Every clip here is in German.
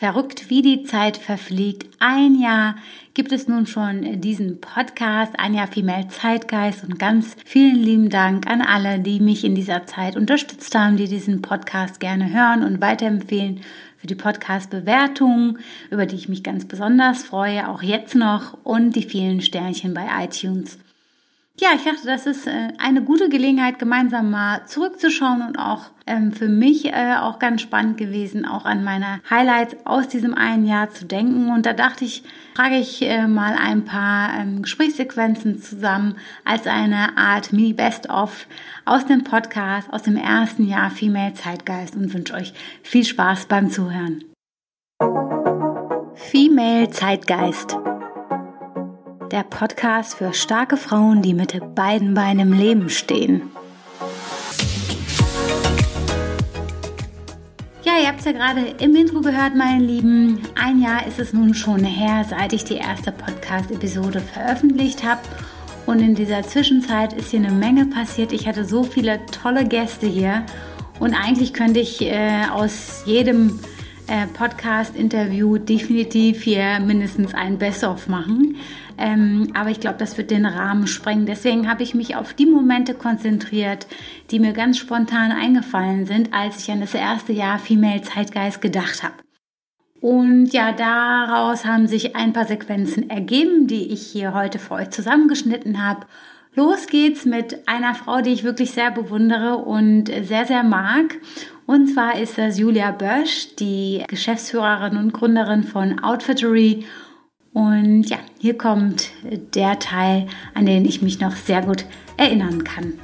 Verrückt, wie die Zeit verfliegt. Ein Jahr gibt es nun schon diesen Podcast, ein Jahr Female Zeitgeist. Und ganz vielen lieben Dank an alle, die mich in dieser Zeit unterstützt haben, die diesen Podcast gerne hören und weiterempfehlen für die Podcast-Bewertungen, über die ich mich ganz besonders freue, auch jetzt noch und die vielen Sternchen bei iTunes ja, ich dachte, das ist äh, eine gute Gelegenheit, gemeinsam mal zurückzuschauen und auch ähm, für mich äh, auch ganz spannend gewesen, auch an meine Highlights aus diesem einen Jahr zu denken. Und da dachte ich, frage ich äh, mal ein paar ähm, Gesprächssequenzen zusammen als eine Art Mini-Best-of aus dem Podcast, aus dem ersten Jahr Female Zeitgeist und wünsche euch viel Spaß beim Zuhören. Female Zeitgeist der Podcast für starke Frauen, die mit beiden Beinen im Leben stehen. Ja, ihr habt es ja gerade im Intro gehört, meine Lieben. Ein Jahr ist es nun schon her, seit ich die erste Podcast-Episode veröffentlicht habe. Und in dieser Zwischenzeit ist hier eine Menge passiert. Ich hatte so viele tolle Gäste hier. Und eigentlich könnte ich äh, aus jedem äh, Podcast-Interview definitiv hier mindestens ein Best-of machen. Ähm, aber ich glaube, das wird den Rahmen sprengen. Deswegen habe ich mich auf die Momente konzentriert, die mir ganz spontan eingefallen sind, als ich an das erste Jahr Female Zeitgeist gedacht habe. Und ja, daraus haben sich ein paar Sequenzen ergeben, die ich hier heute für euch zusammengeschnitten habe. Los geht's mit einer Frau, die ich wirklich sehr bewundere und sehr, sehr mag. Und zwar ist das Julia Bösch, die Geschäftsführerin und Gründerin von Outfittery und ja, hier kommt der Teil, an den ich mich noch sehr gut erinnern kann.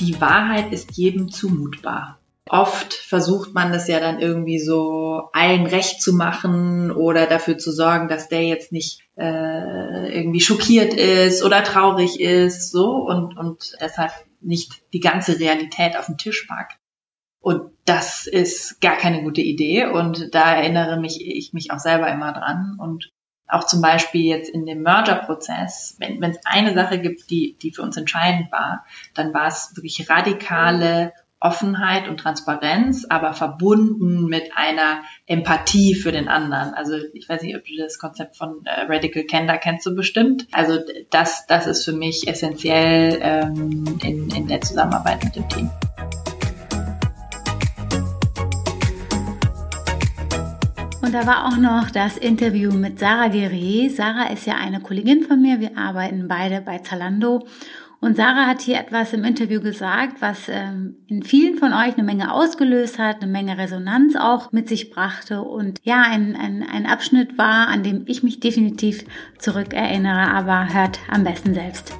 Die Wahrheit ist jedem zumutbar. Oft versucht man es ja dann irgendwie so allen recht zu machen oder dafür zu sorgen, dass der jetzt nicht äh, irgendwie schockiert ist oder traurig ist, so und, und deshalb nicht die ganze Realität auf den Tisch packt. Und das ist gar keine gute Idee. Und da erinnere mich ich mich auch selber immer dran. Und auch zum Beispiel jetzt in dem Merger-Prozess, wenn es eine Sache gibt, die, die für uns entscheidend war, dann war es wirklich radikale Offenheit und Transparenz, aber verbunden mit einer Empathie für den anderen. Also ich weiß nicht, ob du das Konzept von äh, Radical Candor kennst du bestimmt. Also das, das ist für mich essentiell ähm, in, in der Zusammenarbeit mit dem Team. Und da war auch noch das Interview mit Sarah Guerre. Sarah ist ja eine Kollegin von mir. Wir arbeiten beide bei Zalando. Und Sarah hat hier etwas im Interview gesagt, was ähm, in vielen von euch eine Menge ausgelöst hat, eine Menge Resonanz auch mit sich brachte und ja, ein, ein, ein Abschnitt war, an dem ich mich definitiv zurückerinnere, aber hört am besten selbst.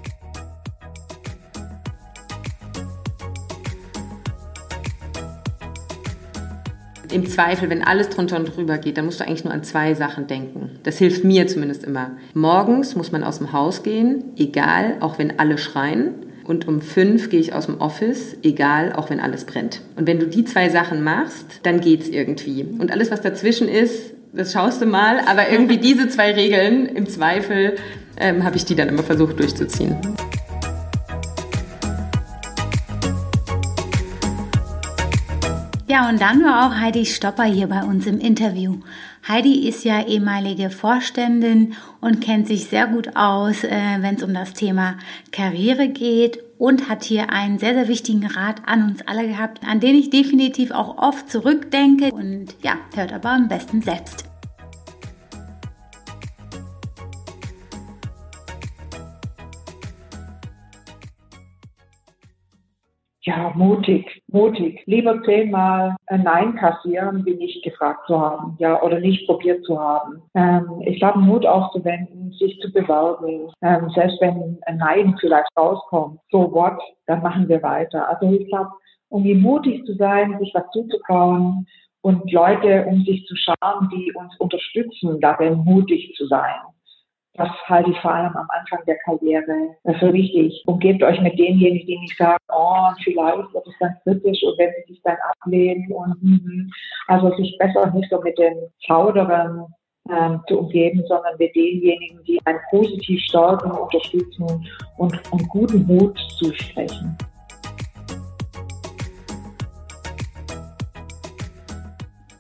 Im Zweifel, wenn alles drunter und drüber geht, dann musst du eigentlich nur an zwei Sachen denken. Das hilft mir zumindest immer. Morgens muss man aus dem Haus gehen, egal, auch wenn alle schreien. Und um fünf gehe ich aus dem Office, egal, auch wenn alles brennt. Und wenn du die zwei Sachen machst, dann geht's irgendwie. Und alles, was dazwischen ist, das schaust du mal. Aber irgendwie diese zwei Regeln, im Zweifel, ähm, habe ich die dann immer versucht durchzuziehen. Ja, und dann war auch Heidi Stopper hier bei uns im Interview. Heidi ist ja ehemalige Vorständin und kennt sich sehr gut aus, äh, wenn es um das Thema Karriere geht und hat hier einen sehr, sehr wichtigen Rat an uns alle gehabt, an den ich definitiv auch oft zurückdenke und ja, hört aber am besten selbst. Ja, mutig, mutig. Lieber zehnmal ein Nein kassieren, wie nicht gefragt zu haben, ja, oder nicht probiert zu haben. Ähm, ich glaube, Mut aufzuwenden, sich zu bewerben, ähm, selbst wenn ein Nein vielleicht rauskommt, so what, dann machen wir weiter. Also ich glaube, um mutig zu sein, sich was zuzutrauen und Leute um sich zu schauen, die uns unterstützen, darin mutig zu sein. Das halte ich vor allem am Anfang der Karriere für wichtig. Umgebt euch mit denjenigen, die nicht sagen, oh, vielleicht wird es dann kritisch und wenn sie sich dann ablehnen und mm, also sich besser nicht so mit den Zauderern ähm, zu umgeben, sondern mit denjenigen, die einen positiv stärken, unterstützen und, und guten Mut zusprechen.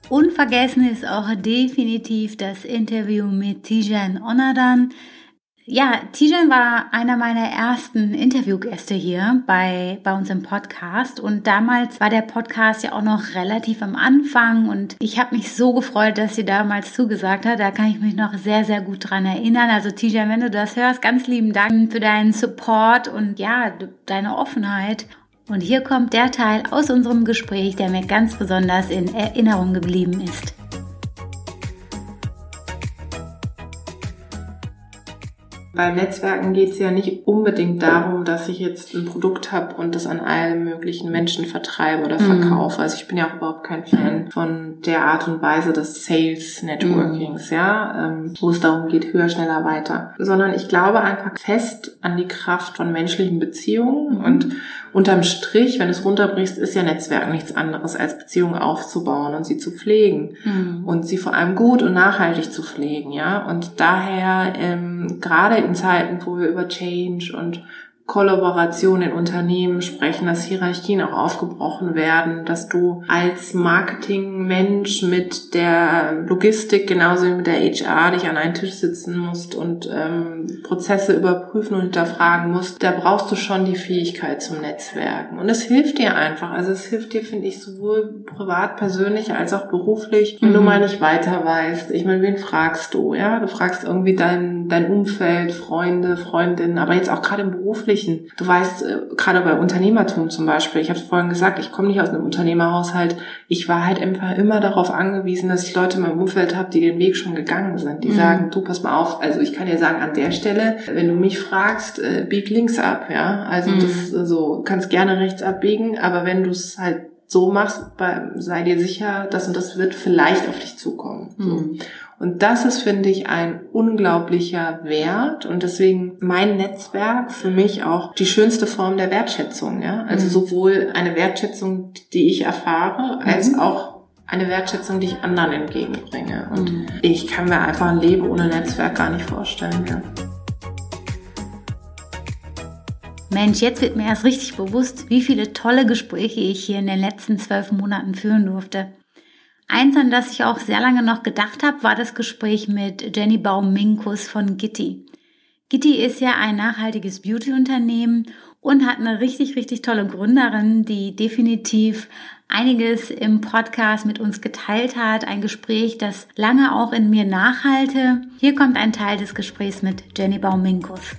Unvergessen ist auch definitiv das Interview mit Tijan Onadan. Ja, Tijan war einer meiner ersten Interviewgäste hier bei, bei uns im Podcast und damals war der Podcast ja auch noch relativ am Anfang und ich habe mich so gefreut, dass sie damals zugesagt hat. Da kann ich mich noch sehr, sehr gut dran erinnern. Also Tijan, wenn du das hörst, ganz lieben Dank für deinen Support und ja, deine Offenheit. Und hier kommt der Teil aus unserem Gespräch, der mir ganz besonders in Erinnerung geblieben ist. Beim Netzwerken geht es ja nicht unbedingt darum, dass ich jetzt ein Produkt habe und das an allen möglichen Menschen vertreibe oder mhm. verkaufe. Mhm. Also ich bin ja auch überhaupt kein Fan von der Art und Weise des Sales Networkings, mhm. ja, ähm, wo es darum geht, höher, schneller, weiter. Sondern ich glaube einfach fest an die Kraft von menschlichen Beziehungen mhm. und unterm Strich, wenn es runterbrichst, ist ja Netzwerk nichts anderes als Beziehungen aufzubauen und sie zu pflegen mhm. und sie vor allem gut und nachhaltig zu pflegen, ja. Und daher ähm, gerade in Zeiten, wo wir über Change und Kollaboration in Unternehmen sprechen, dass Hierarchien auch aufgebrochen werden, dass du als Marketingmensch mit der Logistik genauso wie mit der HR dich an einen Tisch sitzen musst und ähm, Prozesse überprüfen und hinterfragen musst. Da brauchst du schon die Fähigkeit zum Netzwerken. Und es hilft dir einfach. Also es hilft dir, finde ich, sowohl privat, persönlich als auch beruflich, wenn mhm. du mal nicht weiter weißt. Ich meine, wen fragst du? Ja, du fragst irgendwie dein, dein Umfeld, Freunde, Freundinnen, aber jetzt auch gerade im beruflichen ermöglichen. Du weißt, äh, gerade bei Unternehmertum zum Beispiel, ich habe es vorhin gesagt, ich komme nicht aus einem Unternehmerhaushalt. Ich war halt einfach immer darauf angewiesen, dass ich Leute in meinem Umfeld habe, die den Weg schon gegangen sind. Die mhm. sagen, du pass mal auf, also ich kann dir sagen, an der Stelle, wenn du mich fragst, äh, bieg links ab, ja. Also mhm. das so, kannst gerne rechts abbiegen, aber wenn du es halt so machst, sei dir sicher, das und das wird vielleicht auf dich zukommen. Mhm. Und das ist, finde ich, ein unglaublicher Wert und deswegen mein Netzwerk für mich auch die schönste Form der Wertschätzung. Ja? Also mhm. sowohl eine Wertschätzung, die ich erfahre, als mhm. auch eine Wertschätzung, die ich anderen entgegenbringe. Und mhm. ich kann mir einfach ein Leben ohne Netzwerk gar nicht vorstellen. Ja. Mensch, jetzt wird mir erst richtig bewusst, wie viele tolle Gespräche ich hier in den letzten zwölf Monaten führen durfte. Eins, an das ich auch sehr lange noch gedacht habe, war das Gespräch mit Jenny Baum-Minkus von Gitti. Gitti ist ja ein nachhaltiges Beauty-Unternehmen und hat eine richtig, richtig tolle Gründerin, die definitiv einiges im Podcast mit uns geteilt hat. Ein Gespräch, das lange auch in mir nachhalte. Hier kommt ein Teil des Gesprächs mit Jenny Baum-Minkus.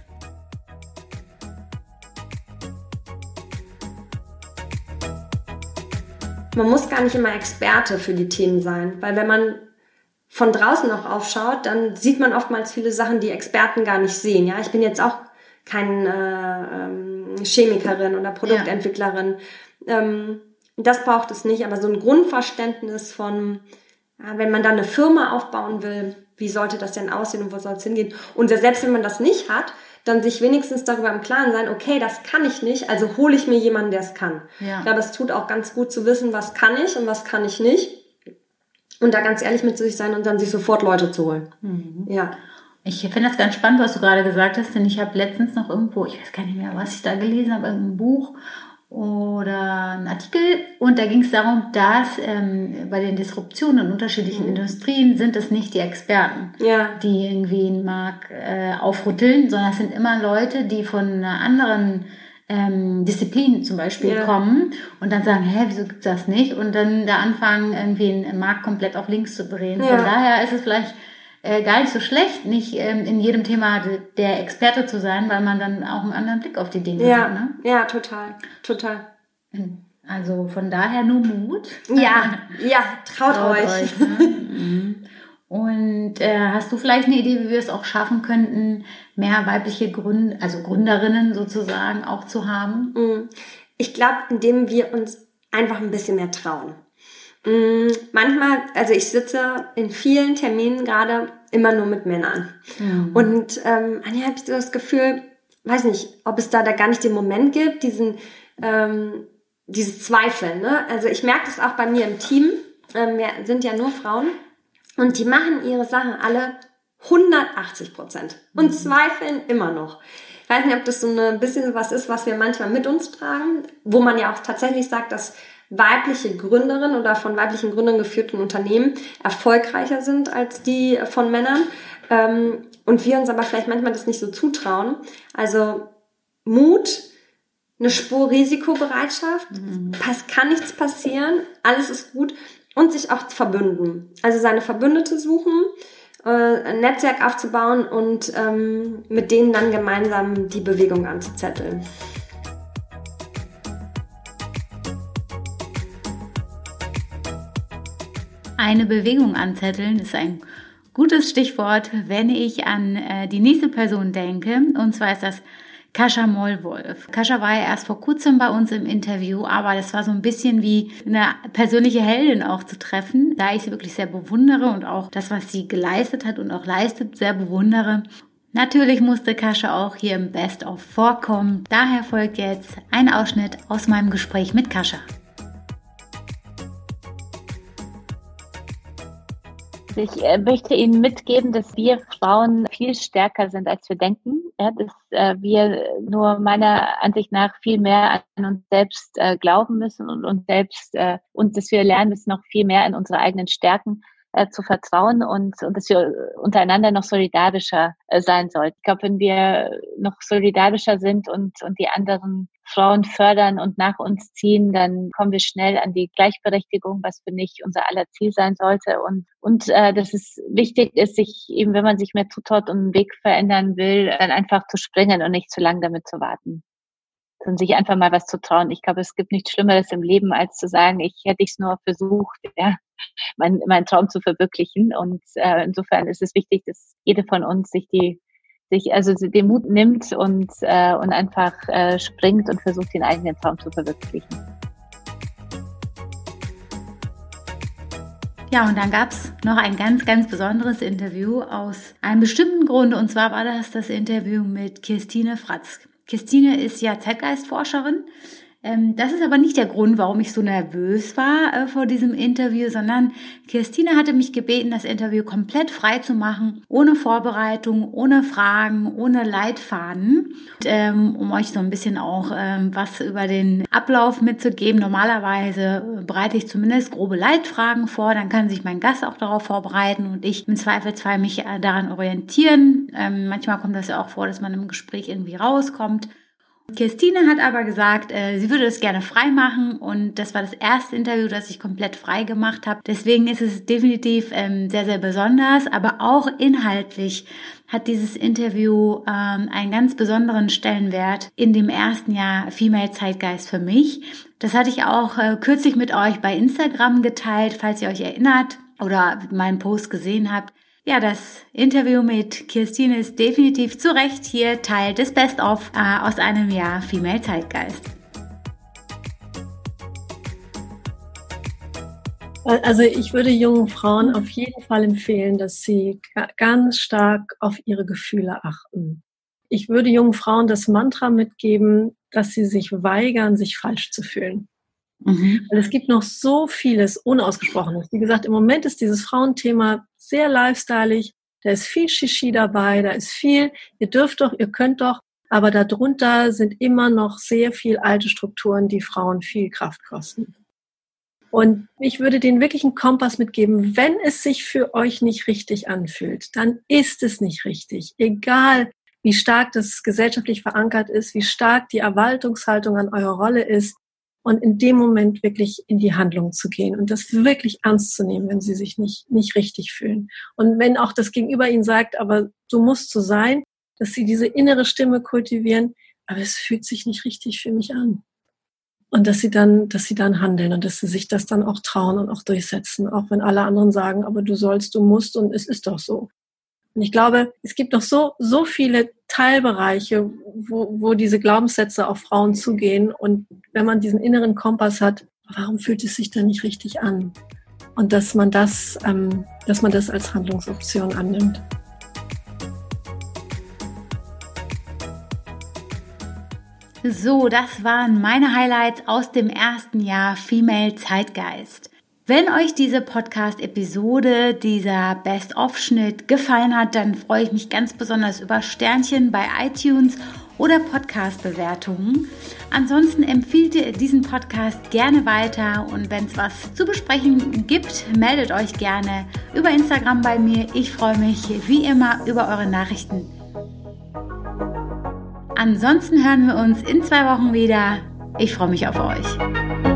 Man muss gar nicht immer Experte für die Themen sein, weil wenn man von draußen auch aufschaut, dann sieht man oftmals viele Sachen, die Experten gar nicht sehen. Ja, ich bin jetzt auch keine äh, ähm, Chemikerin oder Produktentwicklerin. Ja. Ähm, das braucht es nicht, aber so ein Grundverständnis von, ja, wenn man dann eine Firma aufbauen will, wie sollte das denn aussehen und wo soll es hingehen? Und selbst wenn man das nicht hat, dann sich wenigstens darüber im Klaren sein, okay, das kann ich nicht, also hole ich mir jemanden, der es kann. Ja. Ich glaube, es tut auch ganz gut zu wissen, was kann ich und was kann ich nicht. Und da ganz ehrlich mit sich sein und dann sich sofort Leute zu holen. Mhm. Ja. Ich finde das ganz spannend, was du gerade gesagt hast, denn ich habe letztens noch irgendwo, ich weiß gar nicht mehr, was ich da gelesen habe, irgendein Buch oder ein Artikel und da ging es darum, dass ähm, bei den Disruptionen in unterschiedlichen mhm. Industrien sind es nicht die Experten, ja. die irgendwie einen Markt äh, aufrütteln, sondern es sind immer Leute, die von einer anderen ähm, Disziplin zum Beispiel ja. kommen und dann sagen, hä, wieso gibt's das nicht? Und dann da anfangen, irgendwie einen Markt komplett auf links zu drehen. Ja. Von daher ist es vielleicht äh, gar nicht so schlecht, nicht ähm, in jedem Thema der Experte zu sein, weil man dann auch einen anderen Blick auf die Dinge ja. hat. Ne? Ja, total, total. Also von daher nur Mut. Ja, ja, traut, traut euch. euch ne? Mhm. Und äh, hast du vielleicht eine Idee, wie wir es auch schaffen könnten, mehr weibliche Gründ also Gründerinnen sozusagen auch zu haben? Mhm. Ich glaube, indem wir uns einfach ein bisschen mehr trauen. Mm, manchmal, also ich sitze in vielen Terminen gerade immer nur mit Männern. Mhm. Und ähm, Anja habe ich so das Gefühl, weiß nicht, ob es da, da gar nicht den Moment gibt, diesen, ähm, dieses Zweifeln. Ne? Also ich merke das auch bei mir im Team. Ähm, wir sind ja nur Frauen und die machen ihre Sachen alle 180 Prozent und mhm. zweifeln immer noch. Ich weiß nicht, ob das so ein bisschen was ist, was wir manchmal mit uns tragen, wo man ja auch tatsächlich sagt, dass weibliche Gründerinnen oder von weiblichen Gründern geführten Unternehmen erfolgreicher sind als die von Männern. Ähm, und wir uns aber vielleicht manchmal das nicht so zutrauen. Also Mut, eine Spur Risikobereitschaft, mhm. kann nichts passieren, alles ist gut und sich auch verbünden. Also seine Verbündete suchen, äh, ein Netzwerk aufzubauen und ähm, mit denen dann gemeinsam die Bewegung anzuzetteln. Eine Bewegung anzetteln ist ein gutes Stichwort, wenn ich an äh, die nächste Person denke. Und zwar ist das Kascha Mollwolf. Kascha war ja erst vor kurzem bei uns im Interview, aber das war so ein bisschen wie eine persönliche Heldin auch zu treffen, da ich sie wirklich sehr bewundere und auch das, was sie geleistet hat und auch leistet, sehr bewundere. Natürlich musste Kascha auch hier im Best of vorkommen. Daher folgt jetzt ein Ausschnitt aus meinem Gespräch mit Kascha. Ich äh, möchte Ihnen mitgeben, dass wir Frauen viel stärker sind, als wir denken. Ja, dass äh, wir nur meiner Ansicht nach viel mehr an uns selbst äh, glauben müssen und uns selbst und dass wir lernen müssen, noch viel mehr in unsere eigenen Stärken zu vertrauen und, und dass wir untereinander noch solidarischer sein sollten. Ich glaube, wenn wir noch solidarischer sind und, und die anderen Frauen fördern und nach uns ziehen, dann kommen wir schnell an die Gleichberechtigung, was für mich unser aller Ziel sein sollte. Und, und äh, dass es wichtig ist, sich eben, wenn man sich mehr zutraut und einen Weg verändern will, dann einfach zu springen und nicht zu lange damit zu warten. Und sich einfach mal was zu trauen. Ich glaube, es gibt nichts Schlimmeres im Leben, als zu sagen, ich hätte es nur versucht, ja, meinen mein Traum zu verwirklichen. Und äh, insofern ist es wichtig, dass jede von uns sich die sich also den Mut nimmt und, äh, und einfach äh, springt und versucht, den eigenen Traum zu verwirklichen. Ja, und dann gab's noch ein ganz, ganz besonderes Interview aus einem bestimmten Grund. Und zwar war das das Interview mit Christine Fratz. Christine ist ja Zeitgeistforscherin das ist aber nicht der Grund, warum ich so nervös war äh, vor diesem Interview, sondern Christine hatte mich gebeten, das Interview komplett frei zu machen, ohne Vorbereitung, ohne Fragen, ohne Leitfaden, und, ähm, um euch so ein bisschen auch ähm, was über den Ablauf mitzugeben. Normalerweise bereite ich zumindest grobe Leitfragen vor, dann kann sich mein Gast auch darauf vorbereiten und ich im Zweifelsfall mich äh, daran orientieren. Ähm, manchmal kommt das ja auch vor, dass man im Gespräch irgendwie rauskommt. Christine hat aber gesagt, äh, sie würde das gerne frei machen und das war das erste Interview, das ich komplett frei gemacht habe. Deswegen ist es definitiv ähm, sehr, sehr besonders, aber auch inhaltlich hat dieses Interview ähm, einen ganz besonderen Stellenwert in dem ersten Jahr Female Zeitgeist für mich. Das hatte ich auch äh, kürzlich mit euch bei Instagram geteilt, falls ihr euch erinnert oder meinen Post gesehen habt. Ja, das Interview mit Kirstine ist definitiv zu Recht hier Teil des Best-of äh, aus einem Jahr Female Zeitgeist. Also ich würde jungen Frauen auf jeden Fall empfehlen, dass sie ganz stark auf ihre Gefühle achten. Ich würde jungen Frauen das Mantra mitgeben, dass sie sich weigern, sich falsch zu fühlen. Mhm. Weil es gibt noch so vieles Unausgesprochenes. Wie gesagt, im Moment ist dieses Frauenthema sehr lifestyleig. Da ist viel Shishi dabei, da ist viel, ihr dürft doch, ihr könnt doch, aber darunter sind immer noch sehr viel alte Strukturen, die Frauen viel Kraft kosten. Und ich würde den wirklichen Kompass mitgeben, wenn es sich für euch nicht richtig anfühlt, dann ist es nicht richtig. Egal, wie stark das gesellschaftlich verankert ist, wie stark die Erwartungshaltung an eure Rolle ist, und in dem Moment wirklich in die Handlung zu gehen und das wirklich ernst zu nehmen, wenn sie sich nicht, nicht richtig fühlen. Und wenn auch das Gegenüber ihnen sagt, aber so musst du sein, dass sie diese innere Stimme kultivieren, aber es fühlt sich nicht richtig für mich an. Und dass sie dann, dass sie dann handeln und dass sie sich das dann auch trauen und auch durchsetzen, auch wenn alle anderen sagen, aber du sollst, du musst und es ist doch so. Und ich glaube, es gibt noch so, so viele Teilbereiche, wo, wo diese Glaubenssätze auf Frauen zugehen. Und wenn man diesen inneren Kompass hat, warum fühlt es sich dann nicht richtig an? Und dass man das, ähm, dass man das als Handlungsoption annimmt. So, das waren meine Highlights aus dem ersten Jahr Female Zeitgeist. Wenn euch diese Podcast-Episode, dieser Best-of-Schnitt gefallen hat, dann freue ich mich ganz besonders über Sternchen bei iTunes oder Podcast-Bewertungen. Ansonsten empfiehlt ihr diesen Podcast gerne weiter und wenn es was zu besprechen gibt, meldet euch gerne über Instagram bei mir. Ich freue mich wie immer über eure Nachrichten. Ansonsten hören wir uns in zwei Wochen wieder. Ich freue mich auf euch.